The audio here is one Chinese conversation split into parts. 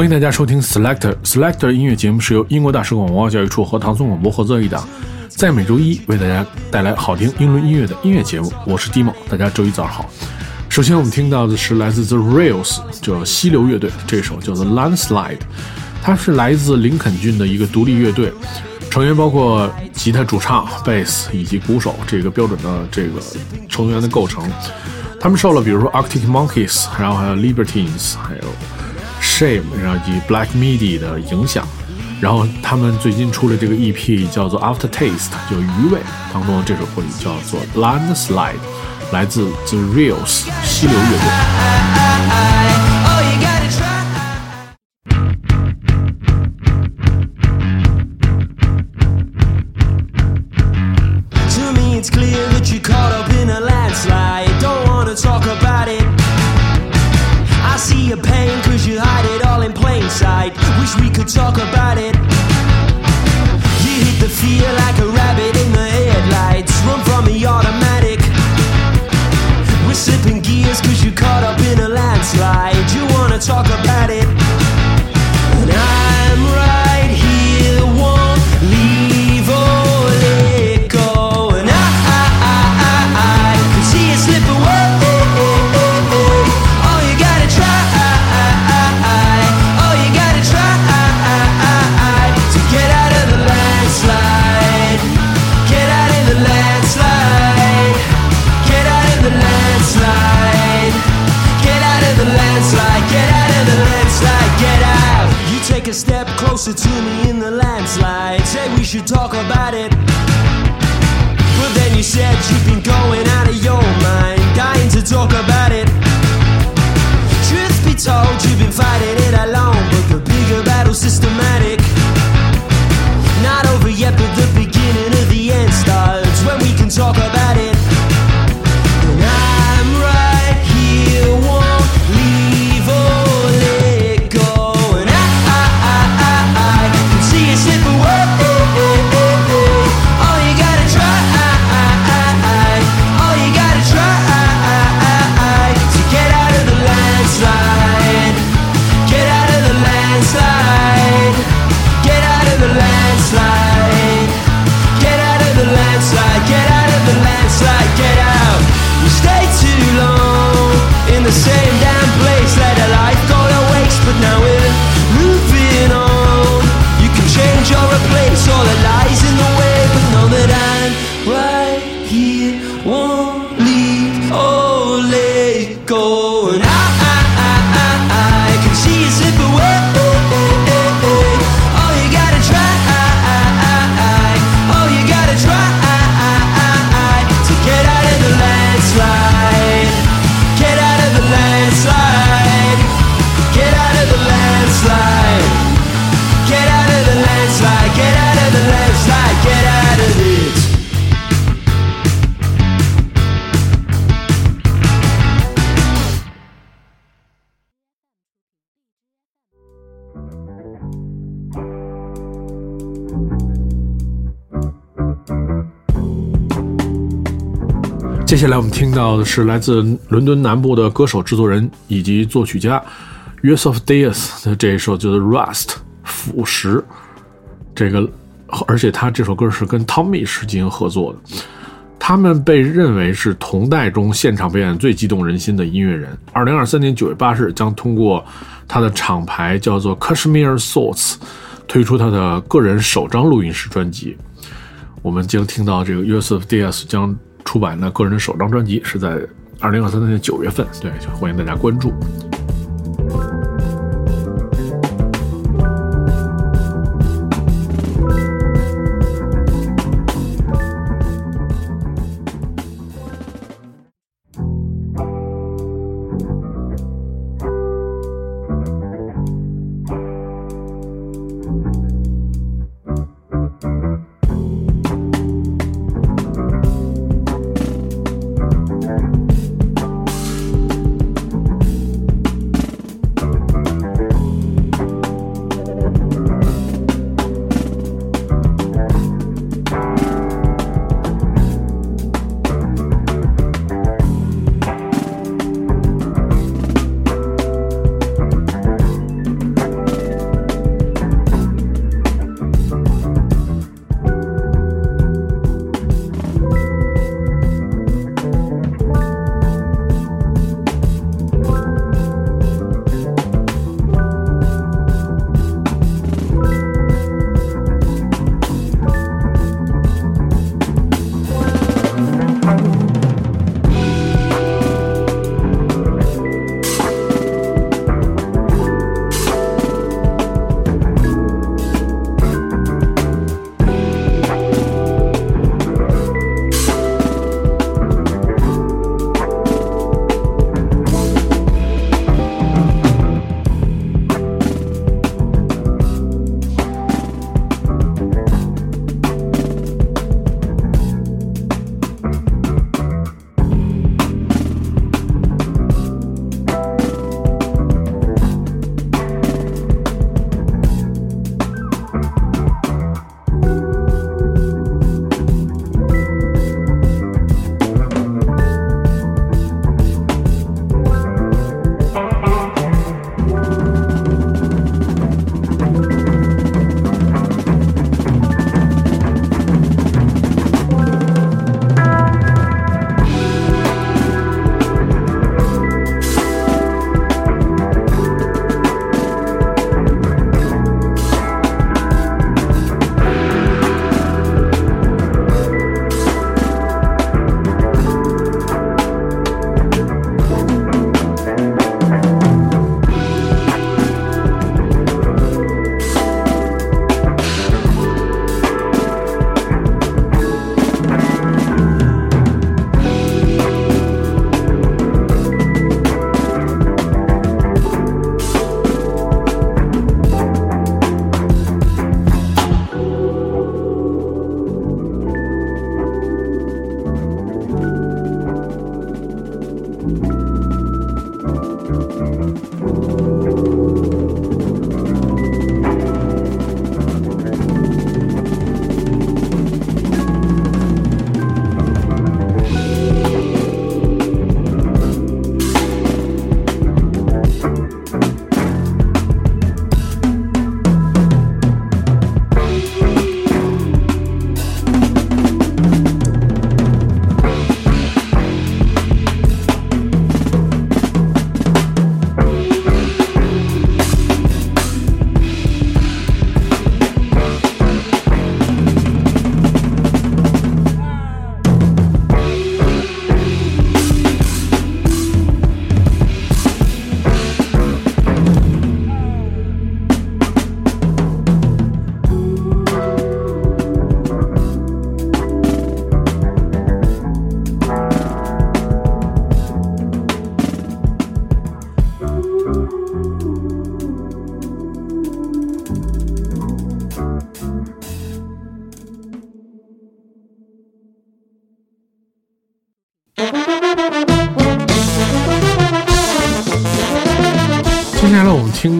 欢迎大家收听 Selector Selector 音乐节目，是由英国大使馆文化教育处和唐宋广播合作一档，在每周一为大家带来好听英伦音乐的音乐节目。我是 Dimo，大家周一早上好。首先我们听到的是来自 The Rails，叫溪流乐队，这首叫做 Landslide，它是来自林肯郡的一个独立乐队，成员包括吉他主唱、贝斯以及鼓手，这个标准的这个成员的构成。他们受了比如说 Arctic Monkeys，然后还有 Libertines，还有 Shame，然后以及 Black Midi 的影响。然后他们最近出了这个 EP，叫做 After Taste，就余味当中的这首歌曲叫做 Landslide。来自 The Reals 溪流乐队。pain, cause you hide it all in plain sight. Wish we could talk about it. You hit the fear like a rabbit in the headlights. Run from the automatic. We're slipping gears cause you caught up in a landslide. You wanna talk about it? said you've been going out of your 接下来我们听到的是来自伦敦南部的歌手、制作人以及作曲家 Yusuf Diaz 的这一首叫做《Rust》腐蚀。这个，而且他这首歌是跟 Tommy 是进行合作的。他们被认为是同代中现场表演最激动人心的音乐人。二零二三年九月八日将通过他的厂牌叫做 Kashmir Thoughts 推出他的个人首张录音室专辑。我们将听到这个 Yusuf Diaz 将。出版的个人首张专辑是在二零二三年九月份，对，欢迎大家关注。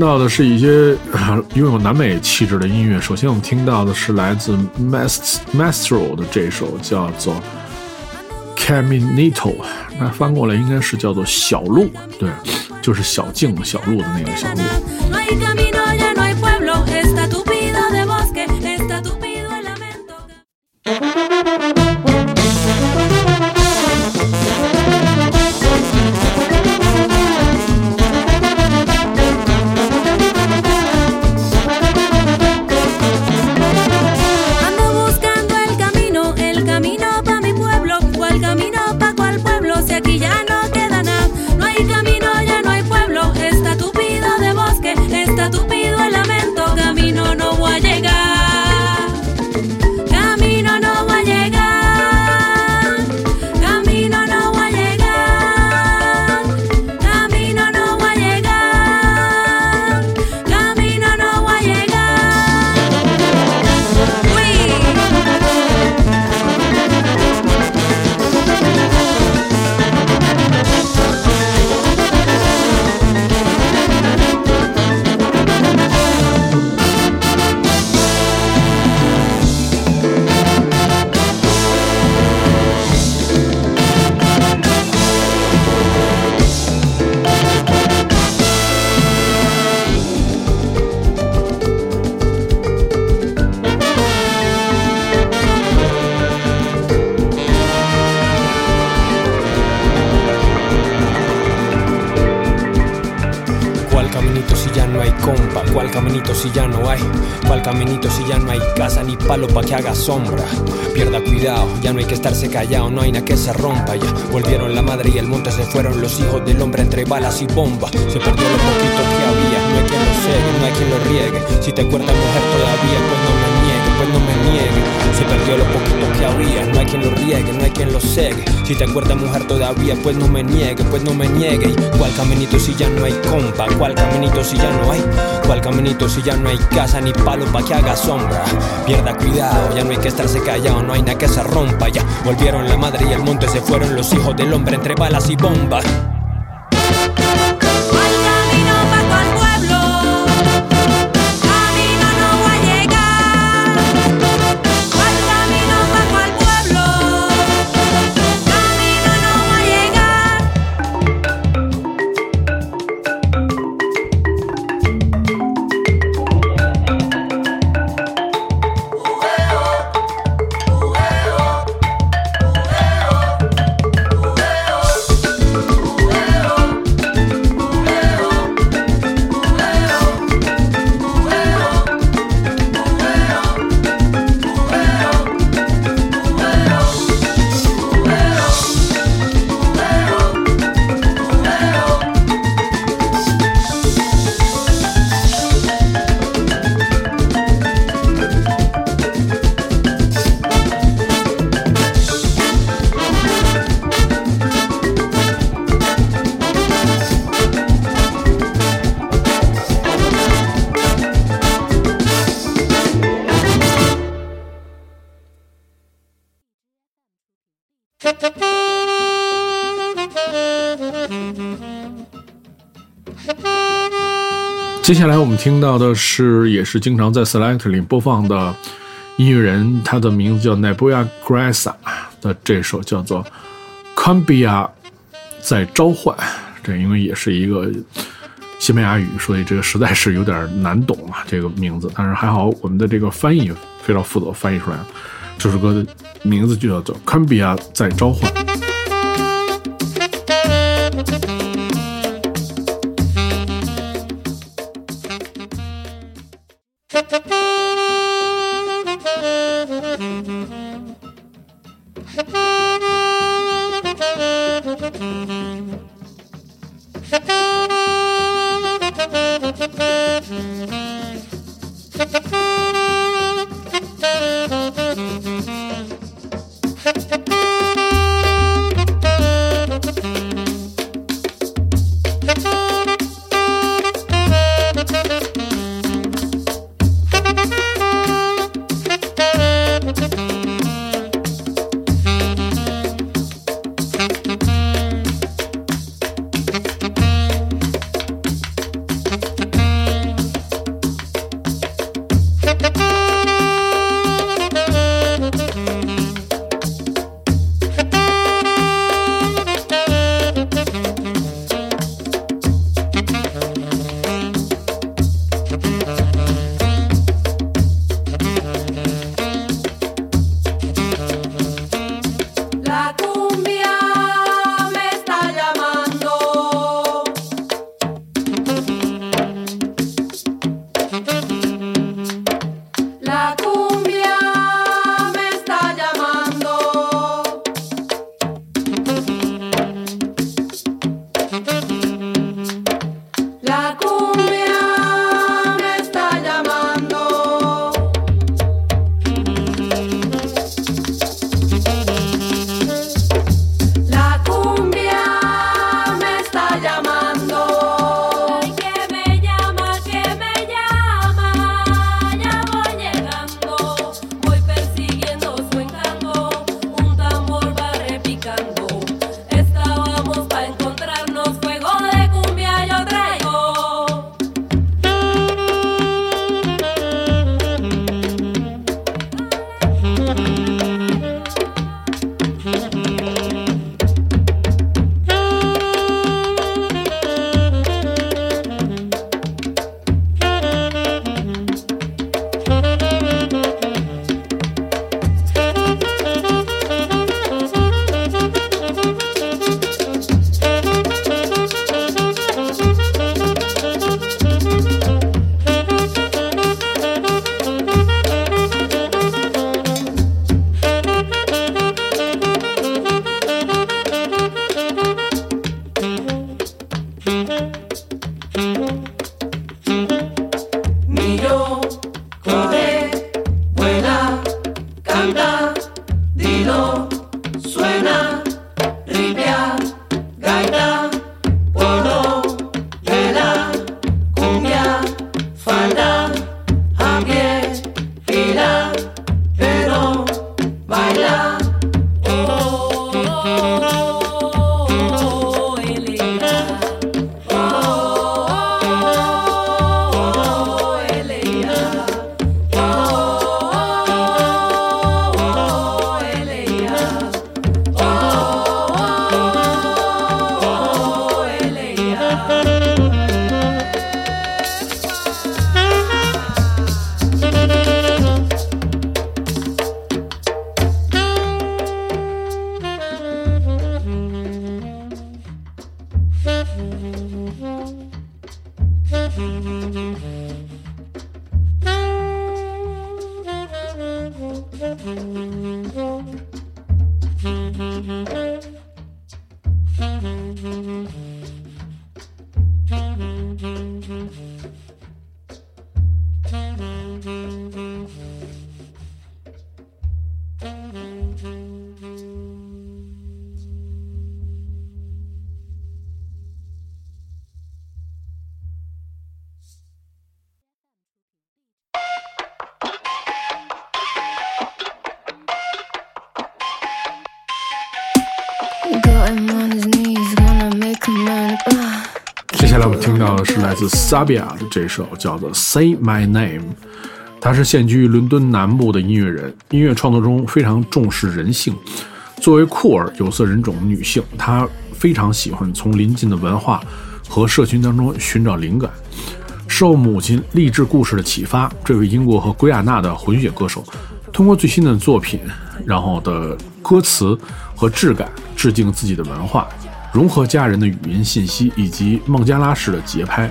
到的是一些 拥有南美气质的音乐。首先，我们听到的是来自 Mastro 的这首叫做 Caminito，那翻过来应该是叫做小路，对，就是小径、小路的那个小路。¿Cuál caminito si ya no hay casa ni palo pa' que haga sombra? Pierda cuidado, ya no hay que estarse callado, no hay nada que se rompa ya. Volvieron la madre y el monte, se fueron los hijos del hombre entre balas y bombas. Se perdió lo poquito que había, no hay quien lo segue, no hay quien lo riegue. Si te acuerdas mujer todavía, pues no me pues no me niegue. Se perdió lo poquito que había, no hay quien lo riegue, no hay quien lo segue. Si te acuerdas mujer todavía, pues no me niegue, pues no me niegue. ¿Cuál caminito si ya no hay compa? ¿Cuál caminito si ya no hay? ¿Cuál caminito si ya no hay casa ni palo pa' que haga sombra? Pierda cuidado, ya no hay que estarse callado, no hay nada que se rompa ya. Volvieron la madre y el monte, se fueron los hijos del hombre entre balas y bombas. 接下来我们听到的是，也是经常在 Select 里播放的音乐人，他的名字叫 Nebuya g r a s a 的这首叫做《Cambia 在召唤》。这因为也是一个西班牙语，所以这个实在是有点难懂啊，这个名字。但是还好，我们的这个翻译非常负责，翻译出来。这首歌的名字就叫做《Cambia 在召唤》。自 Sabia 的这首叫做《Say My Name》。她是现居伦敦南部的音乐人，音乐创作中非常重视人性。作为酷儿有色人种女性，她非常喜欢从邻近的文化和社群当中寻找灵感。受母亲励志故事的启发，这位英国和圭亚那的混血歌手，通过最新的作品，然后的歌词和质感，致敬自己的文化，融合家人的语音信息以及孟加拉式的节拍。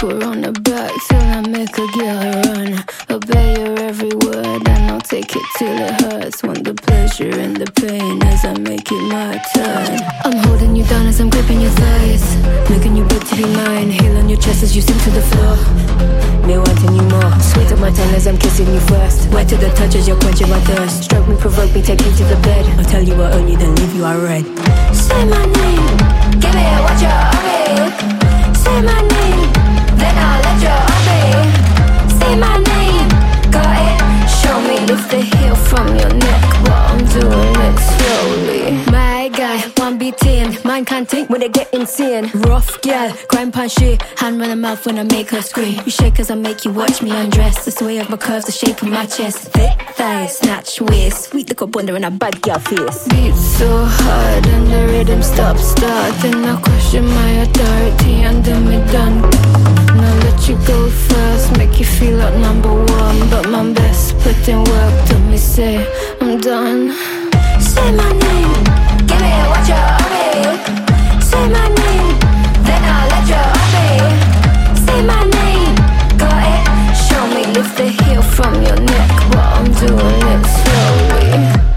her on the back till I make get her run. Obey your every word, and I'll take it till it hurts. Want the pleasure and the pain as I make it my turn. I'm holding you down as I'm gripping your thighs, making you beg to be mine. Heel on your chest as you sink to the floor. Me wanting you more. Sweet on my tongue as I'm kissing you first. Wet to the touch as you're quenching my thirst. Stroke me, provoke me, take me to the bed. I'll tell you I own you, then leave you I read. Say my name, give me what you owe me. Say my name, then I'll let you owe me. Say my name, got it. Show me, lift the heel from your neck while I'm doing it slowly. My guy, one beat in, mine can't think when they get insane. Rough girl, crime pan shit, hand run the mouth when I make her scream. You shake as I make you watch me undress. The sway of my curves, the shape of my chest. Thick thighs, snatch waist, sweet little wonder in a bad girl face. Beat so hard and the rhythm stops starting. I question my authority and then we done. Let you go first, make you feel like number one. But my best put in work to me say I'm done. Say my name, give me what you owe me. Say my name, then I'll let you owe me. Say my name, got it. Show me, lift the heel from your neck while I'm doing it slowly.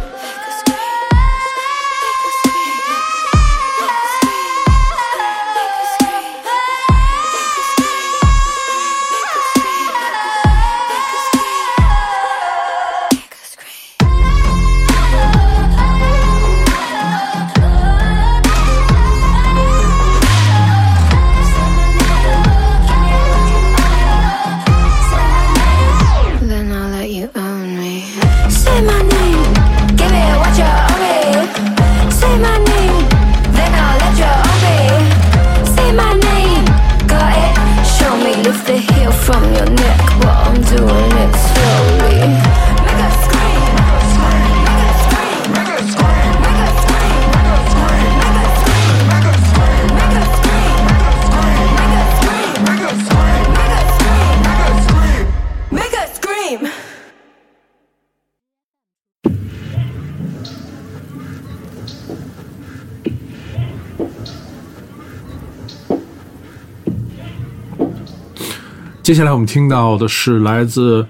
接下来我们听到的是来自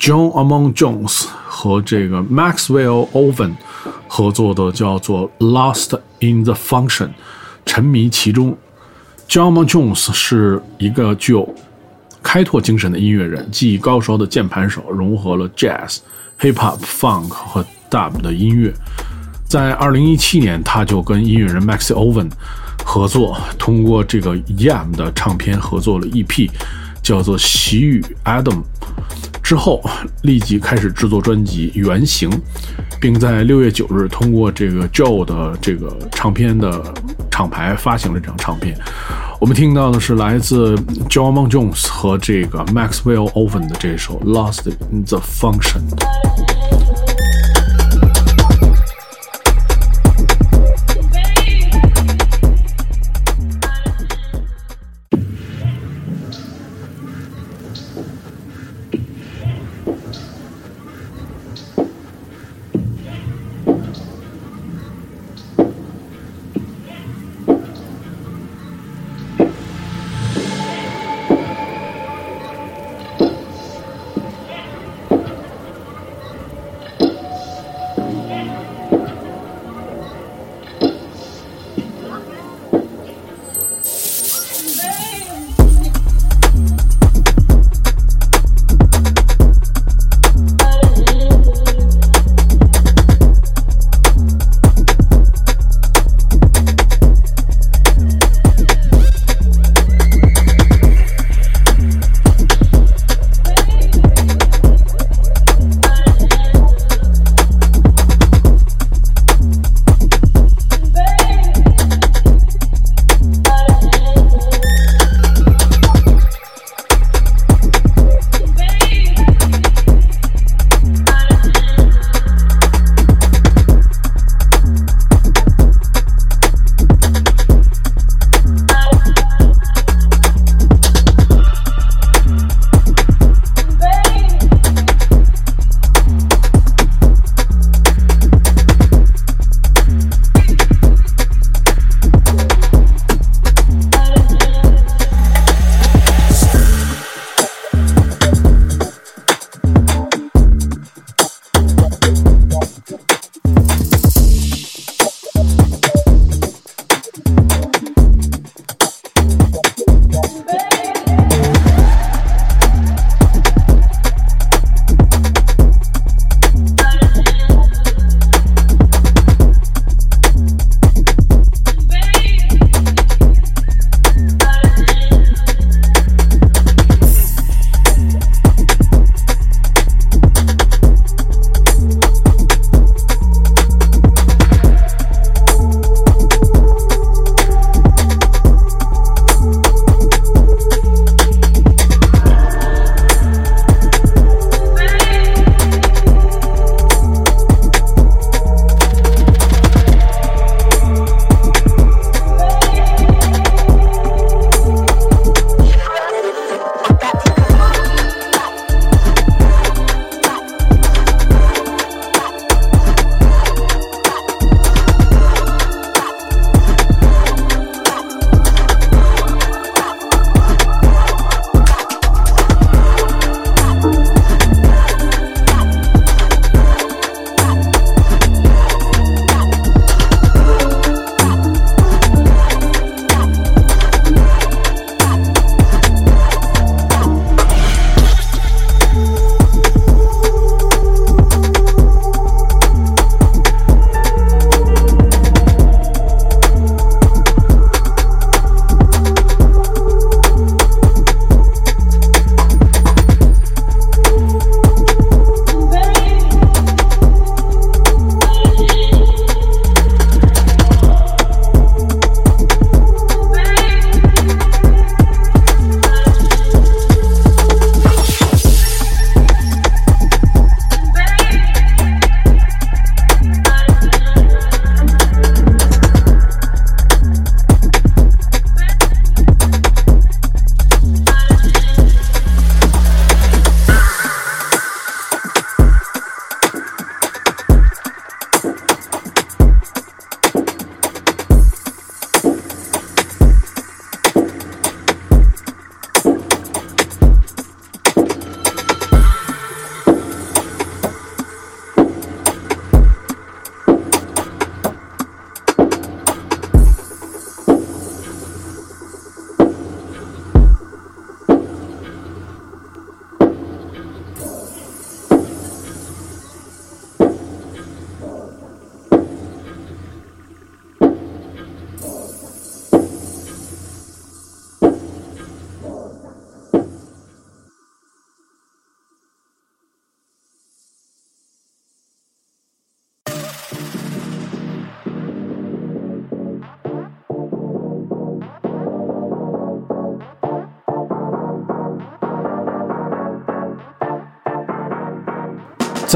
John Among Jones 和这个 Maxwell Oven 合作的，叫做《Lost in the Function》，沉迷其中。John Among Jones 是一个具有开拓精神的音乐人，技艺高超的键盘手，融合了 Jazz、Hip Hop、Funk 和 Dub 的音乐。在2017年，他就跟音乐人 Max Oven 合作，通过这个 Yam 的唱片合作了 EP，叫做《喜雨 Adam》。之后，立即开始制作专辑《原型》，并在六月九日通过这个 Joe 的这个唱片的厂牌发行了这张唱片。我们听到的是来自 John Mon Jones 和这个 Maxwell Oven 的这首《Lost in the Function》。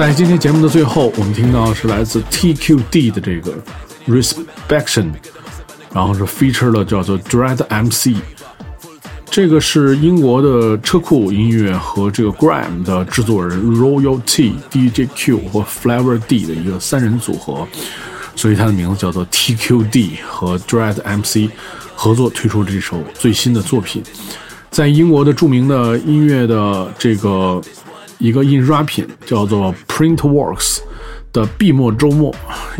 在今天节目的最后，我们听到是来自 TQD 的这个 Respection，然后是 feature 了叫做 Dread MC。这个是英国的车库音乐和这个 Gram 的制作人 Royalty、DJ Q 和 Flavor D 的一个三人组合，所以它的名字叫做 TQD 和 Dread MC 合作推出这首最新的作品，在英国的著名的音乐的这个一个印刷品叫做 Printworks 的闭幕周末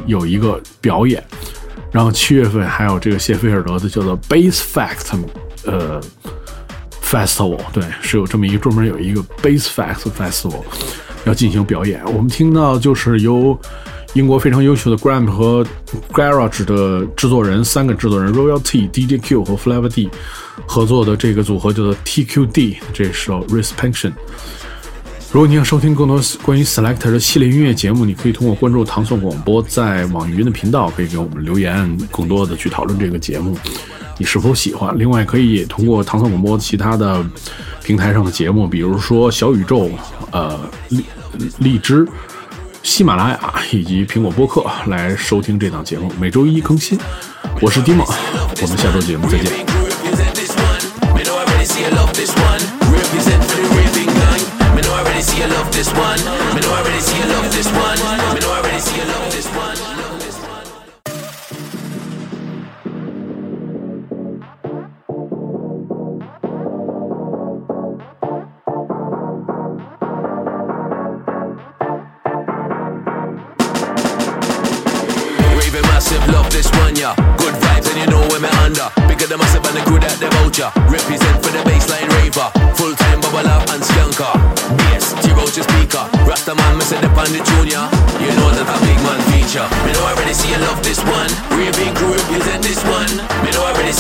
有一个表演，然后七月份还有这个谢菲尔德的叫做 Base Fact 呃。Festival 对，是有这么一个专门有一个 Base Fact Festival 要进行表演。我们听到就是由英国非常优秀的 Gram 和 Garage 的制作人三个制作人 Royalty、DJ Q 和 Flavor D 合作的这个组合叫做 TQD 这首 Respection。如果你想收听更多关于 Selector 的系列音乐节目，你可以通过关注唐宋广播在网易云的频道，可以给我们留言，更多的去讨论这个节目。你是否喜欢？另外，可以通过唐宋广播其他的平台上的节目，比如说小宇宙、呃荔荔枝、喜马拉雅以及苹果播客来收听这档节目。每周一更新。我是 Dima，我们下周节目再见。this one. Me know I already see you love this one. Me know I already see you love this one.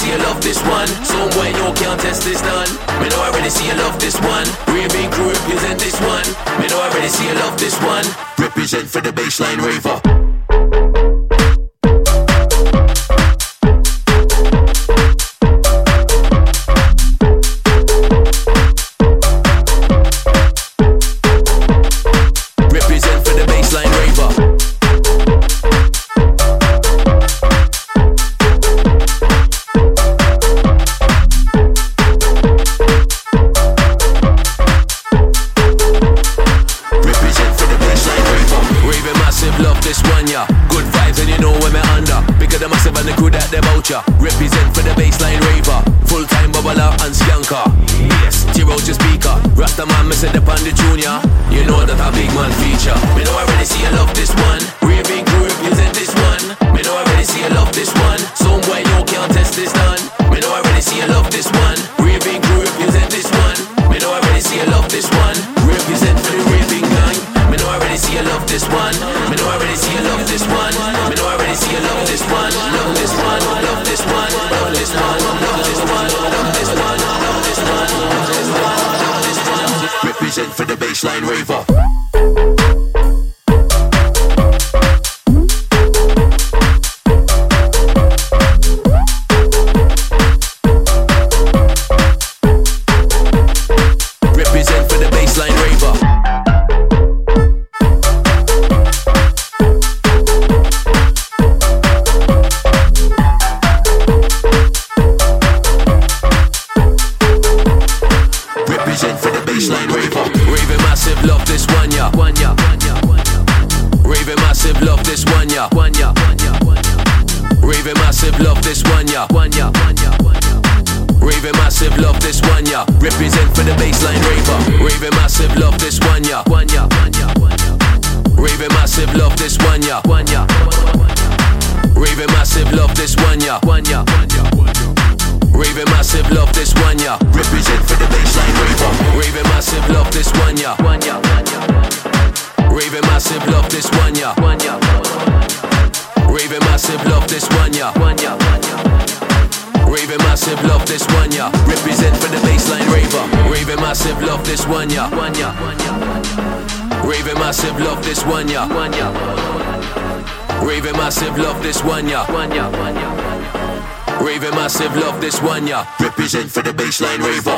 See you love this one. Somewhere you can't test this done. Me know I already see you love this one. We Raving crew represent this one. Me know I already see you love this one. Represent for the baseline raver. massive love this one, yeah. One, yeah. Raving massive love this one, ya. Represent for the baseline raver. Raving massive love this one, ya. One, yeah. Raving massive love this one, ya. One, yeah. Raving massive love this one, ya. One, yeah. Raving massive love this one, ya. Represent for the baseline raver. Raving massive love this one, ya. One, yeah. Raving massive love this one, ya. One, yeah. Raving massive love this one, yeah. Raving massive love this one, yeah. Represent for the baseline raver. Raving massive love this one, yeah. Raving massive love this one, yeah. Raving massive love this one, yeah. Raving massive love this one, yeah. Represent for the baseline raver.